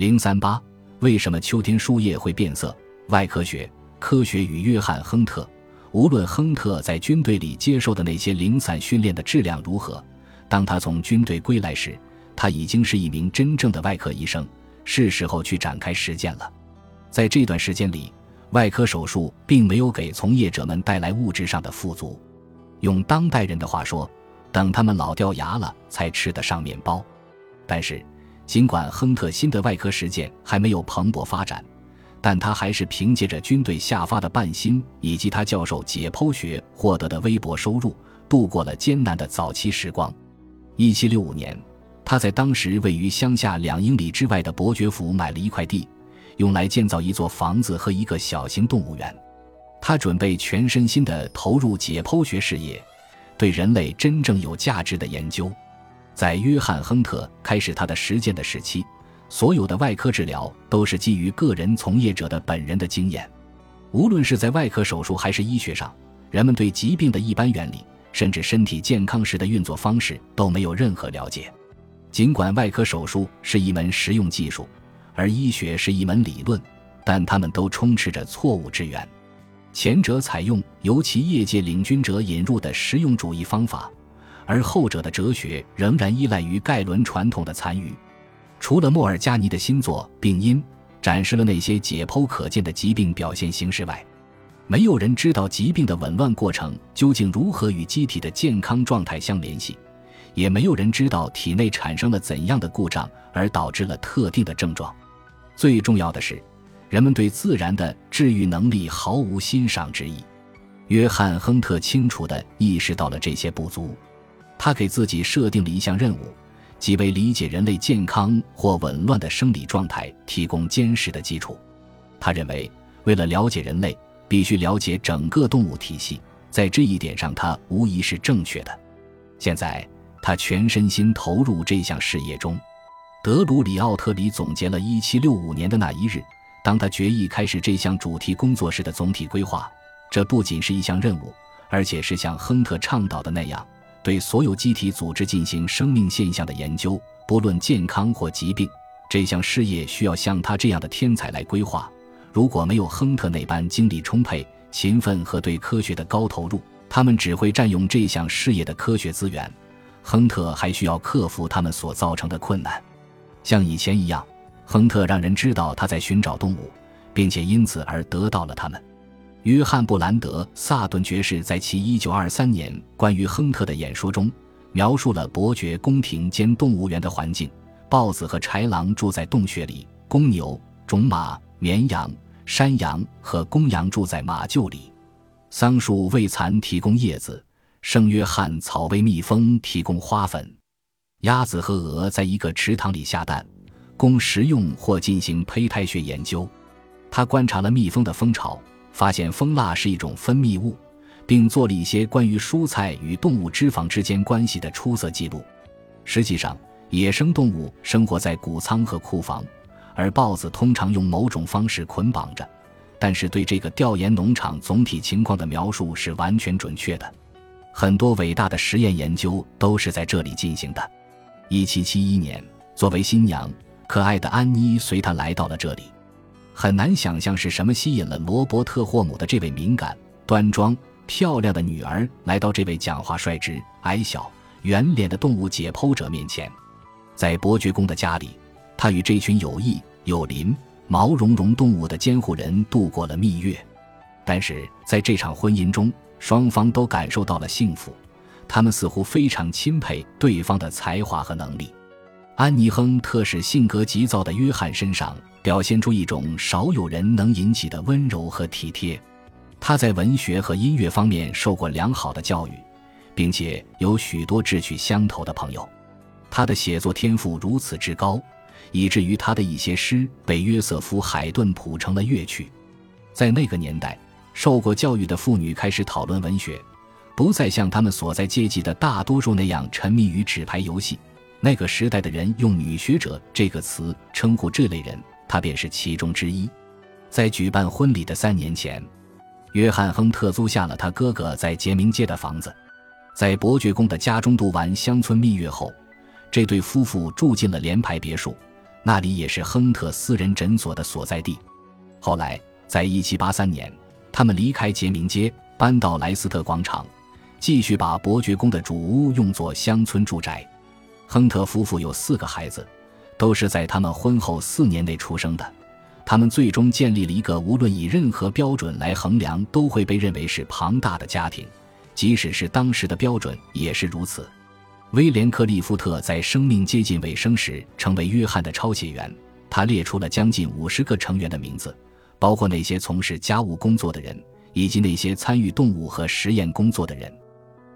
零三八，为什么秋天树叶会变色？外科学，科学与约翰·亨特。无论亨特在军队里接受的那些零散训练的质量如何，当他从军队归来时，他已经是一名真正的外科医生。是时候去展开实践了。在这段时间里，外科手术并没有给从业者们带来物质上的富足。用当代人的话说，等他们老掉牙了，才吃得上面包。但是，尽管亨特新的外科实践还没有蓬勃发展。但他还是凭借着军队下发的半薪以及他教授解剖学获得的微薄收入，度过了艰难的早期时光。一七六五年，他在当时位于乡下两英里之外的伯爵府买了一块地，用来建造一座房子和一个小型动物园。他准备全身心地投入解剖学事业，对人类真正有价值的研究。在约翰·亨特开始他的实践的时期。所有的外科治疗都是基于个人从业者的本人的经验，无论是在外科手术还是医学上，人们对疾病的一般原理，甚至身体健康时的运作方式都没有任何了解。尽管外科手术是一门实用技术，而医学是一门理论，但他们都充斥着错误之源。前者采用由其业界领军者引入的实用主义方法，而后者的哲学仍然依赖于盖伦传统的残余。除了莫尔加尼的新作《病因》展示了那些解剖可见的疾病表现形式外，没有人知道疾病的紊乱过程究竟如何与机体的健康状态相联系，也没有人知道体内产生了怎样的故障而导致了特定的症状。最重要的是，人们对自然的治愈能力毫无欣赏之意。约翰·亨特清楚地意识到了这些不足，他给自己设定了一项任务。即为理解人类健康或紊乱的生理状态提供坚实的基础。他认为，为了了解人类，必须了解整个动物体系。在这一点上，他无疑是正确的。现在，他全身心投入这项事业中。德鲁里奥特里总结了1765年的那一日，当他决意开始这项主题工作时的总体规划。这不仅是一项任务，而且是像亨特倡导的那样。对所有机体组织进行生命现象的研究，不论健康或疾病，这项事业需要像他这样的天才来规划。如果没有亨特那般精力充沛、勤奋和对科学的高投入，他们只会占用这项事业的科学资源。亨特还需要克服他们所造成的困难。像以前一样，亨特让人知道他在寻找动物，并且因此而得到了他们。约翰·布兰德·萨顿爵士在其1923年关于亨特的演说中，描述了伯爵宫廷兼动物园的环境：豹子和豺狼住在洞穴里，公牛、种马、绵羊、山羊和公羊住在马厩里，桑树为蚕提供叶子，圣约翰草为蜜蜂提供花粉，鸭子和鹅在一个池塘里下蛋，供食用或进行胚胎学研究。他观察了蜜蜂的蜂巢。发现蜂蜡是一种分泌物，并做了一些关于蔬菜与动物脂肪之间关系的出色记录。实际上，野生动物生活在谷仓和库房，而豹子通常用某种方式捆绑着。但是，对这个调研农场总体情况的描述是完全准确的。很多伟大的实验研究都是在这里进行的。1771年，作为新娘，可爱的安妮随他来到了这里。很难想象是什么吸引了罗伯特·霍姆的这位敏感、端庄、漂亮的女儿来到这位讲话率直、矮小、圆脸的动物解剖者面前。在伯爵公的家里，他与这群有翼、有鳞、毛茸茸动物的监护人度过了蜜月。但是在这场婚姻中，双方都感受到了幸福，他们似乎非常钦佩对方的才华和能力。安妮·亨特使性格急躁的约翰身上。表现出一种少有人能引起的温柔和体贴。他在文学和音乐方面受过良好的教育，并且有许多志趣相投的朋友。他的写作天赋如此之高，以至于他的一些诗被约瑟夫·海顿谱成了乐曲。在那个年代，受过教育的妇女开始讨论文学，不再像他们所在阶级的大多数那样沉迷于纸牌游戏。那个时代的人用“女学者”这个词称呼这类人。他便是其中之一。在举办婚礼的三年前，约翰·亨特租下了他哥哥在杰明街的房子。在伯爵宫的家中度完乡村蜜月后，这对夫妇住进了联排别墅。那里也是亨特私人诊所的所在地。后来，在1783年，他们离开杰明街，搬到莱斯特广场，继续把伯爵宫的主屋用作乡村住宅。亨特夫妇有四个孩子，都是在他们婚后四年内出生的。他们最终建立了一个无论以任何标准来衡量都会被认为是庞大的家庭，即使是当时的标准也是如此。威廉·克利夫特在生命接近尾声时成为约翰的抄写员，他列出了将近五十个成员的名字。包括那些从事家务工作的人，以及那些参与动物和实验工作的人，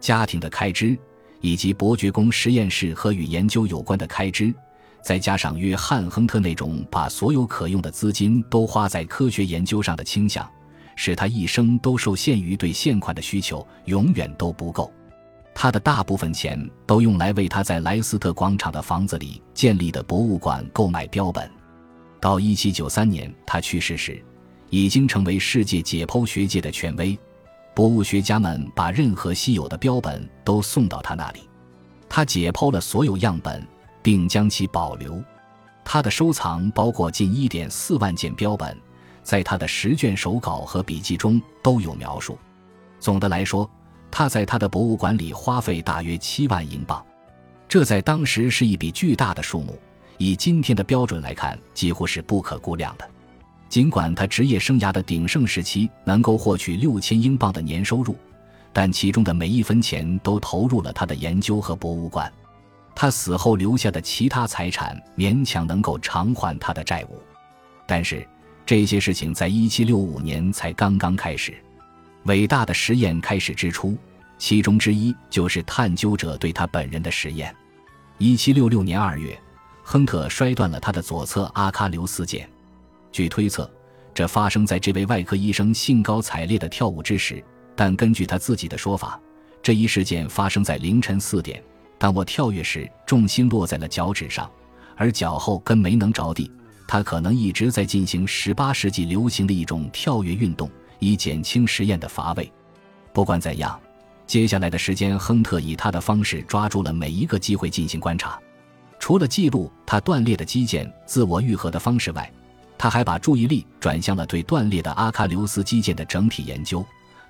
家庭的开支，以及伯爵宫实验室和与研究有关的开支，再加上约翰·亨特那种把所有可用的资金都花在科学研究上的倾向，使他一生都受限于对现款的需求，永远都不够。他的大部分钱都用来为他在莱斯特广场的房子里建立的博物馆购买标本。到1793年他去世时。已经成为世界解剖学界的权威，博物学家们把任何稀有的标本都送到他那里，他解剖了所有样本，并将其保留。他的收藏包括近1.4万件标本，在他的十卷手稿和笔记中都有描述。总的来说，他在他的博物馆里花费大约7万英镑，这在当时是一笔巨大的数目，以今天的标准来看，几乎是不可估量的。尽管他职业生涯的鼎盛时期能够获取六千英镑的年收入，但其中的每一分钱都投入了他的研究和博物馆。他死后留下的其他财产勉强能够偿还他的债务，但是这些事情在一七六五年才刚刚开始。伟大的实验开始之初，其中之一就是探究者对他本人的实验。一七六六年二月，亨特摔断了他的左侧阿喀琉斯腱。据推测，这发生在这位外科医生兴高采烈的跳舞之时。但根据他自己的说法，这一事件发生在凌晨四点。当我跳跃时，重心落在了脚趾上，而脚后跟没能着地。他可能一直在进行18世纪流行的一种跳跃运动，以减轻实验的乏味。不管怎样，接下来的时间，亨特以他的方式抓住了每一个机会进行观察。除了记录他断裂的肌腱自我愈合的方式外，他还把注意力转向了对断裂的阿喀琉斯肌腱的整体研究。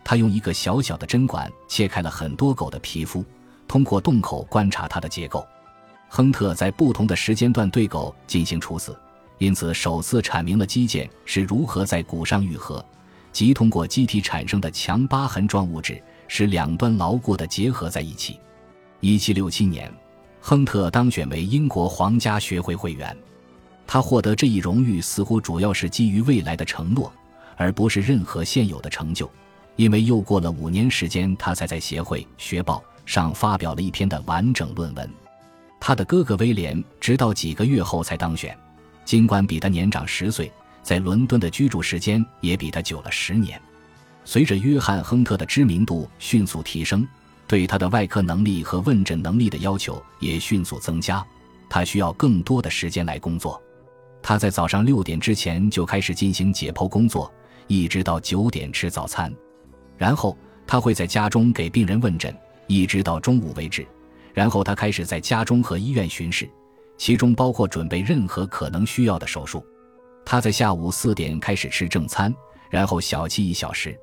他用一个小小的针管切开了很多狗的皮肤，通过洞口观察它的结构。亨特在不同的时间段对狗进行处死，因此首次阐明了肌腱是如何在骨上愈合，即通过机体产生的强疤痕状物质使两端牢固的结合在一起。1767年，亨特当选为英国皇家学会会员。他获得这一荣誉似乎主要是基于未来的承诺，而不是任何现有的成就，因为又过了五年时间，他才在协会学报上发表了一篇的完整论文。他的哥哥威廉直到几个月后才当选，尽管比他年长十岁，在伦敦的居住时间也比他久了十年。随着约翰·亨特的知名度迅速提升，对他的外科能力和问诊能力的要求也迅速增加，他需要更多的时间来工作。他在早上六点之前就开始进行解剖工作，一直到九点吃早餐，然后他会在家中给病人问诊，一直到中午为止。然后他开始在家中和医院巡视，其中包括准备任何可能需要的手术。他在下午四点开始吃正餐，然后小憩一小时。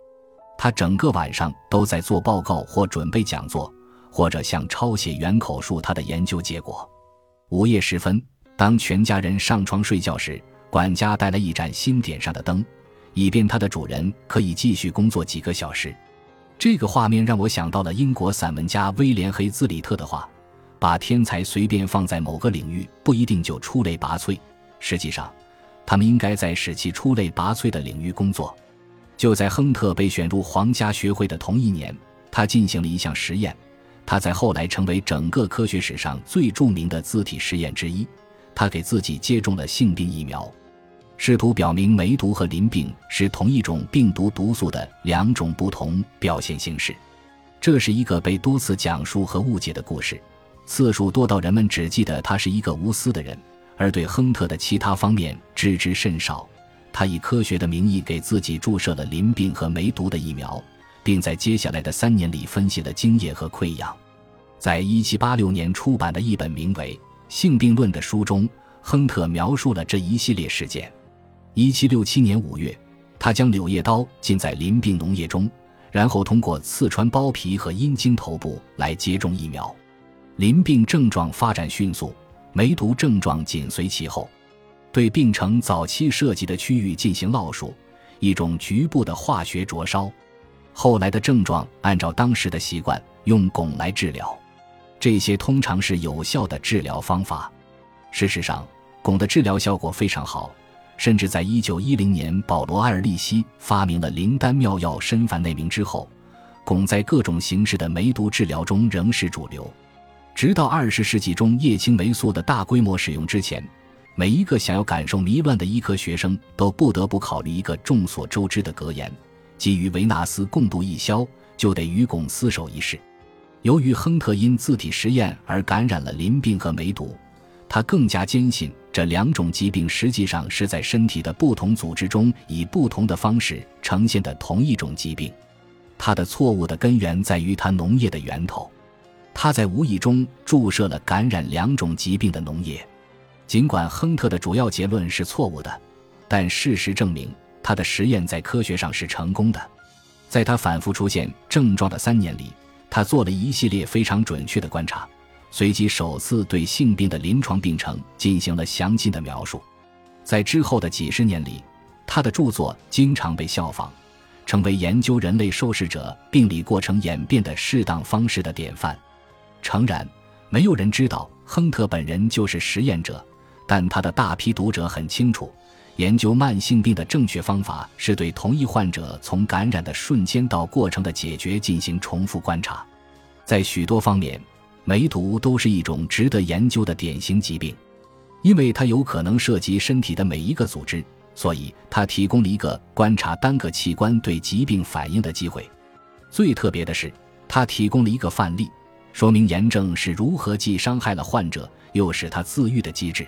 他整个晚上都在做报告或准备讲座，或者向抄写员口述他的研究结果。午夜时分。当全家人上床睡觉时，管家带来一盏新点上的灯，以便他的主人可以继续工作几个小时。这个画面让我想到了英国散文家威廉·黑兹里特的话：“把天才随便放在某个领域，不一定就出类拔萃。实际上，他们应该在使其出类拔萃的领域工作。”就在亨特被选入皇家学会的同一年，他进行了一项实验，他在后来成为整个科学史上最著名的字体实验之一。他给自己接种了性病疫苗，试图表明梅毒和淋病是同一种病毒毒素的两种不同表现形式。这是一个被多次讲述和误解的故事，次数多到人们只记得他是一个无私的人，而对亨特的其他方面知之甚少。他以科学的名义给自己注射了淋病和梅毒的疫苗，并在接下来的三年里分析了精液和溃疡。在一七八六年出版的一本名为。性病论的书中，亨特描述了这一系列事件。一七六七年五月，他将柳叶刀浸在淋病脓液中，然后通过刺穿包皮和阴茎头部来接种疫苗。淋病症状发展迅速，梅毒症状紧随其后。对病程早期涉及的区域进行烙术，一种局部的化学灼烧。后来的症状按照当时的习惯用汞来治疗，这些通常是有效的治疗方法。事实上，汞的治疗效果非常好，甚至在一九一零年保罗·艾尔利希发明了灵丹妙药身凡内明之后，汞在各种形式的梅毒治疗中仍是主流。直到二十世纪中叶青霉素的大规模使用之前，每一个想要感受迷乱的医科学生都不得不考虑一个众所周知的格言。基于维纳斯共度一宵，就得与汞厮守一世。由于亨特因自体实验而感染了淋病和梅毒，他更加坚信这两种疾病实际上是在身体的不同组织中以不同的方式呈现的同一种疾病。他的错误的根源在于他农业的源头，他在无意中注射了感染两种疾病的农业。尽管亨特的主要结论是错误的，但事实证明。他的实验在科学上是成功的，在他反复出现症状的三年里，他做了一系列非常准确的观察，随即首次对性病的临床病程进行了详尽的描述。在之后的几十年里，他的著作经常被效仿，成为研究人类受试者病理过程演变的适当方式的典范。诚然，没有人知道亨特本人就是实验者，但他的大批读者很清楚。研究慢性病的正确方法是对同一患者从感染的瞬间到过程的解决进行重复观察。在许多方面，梅毒都是一种值得研究的典型疾病，因为它有可能涉及身体的每一个组织，所以它提供了一个观察单个器官对疾病反应的机会。最特别的是，它提供了一个范例，说明炎症是如何既伤害了患者，又使他自愈的机制。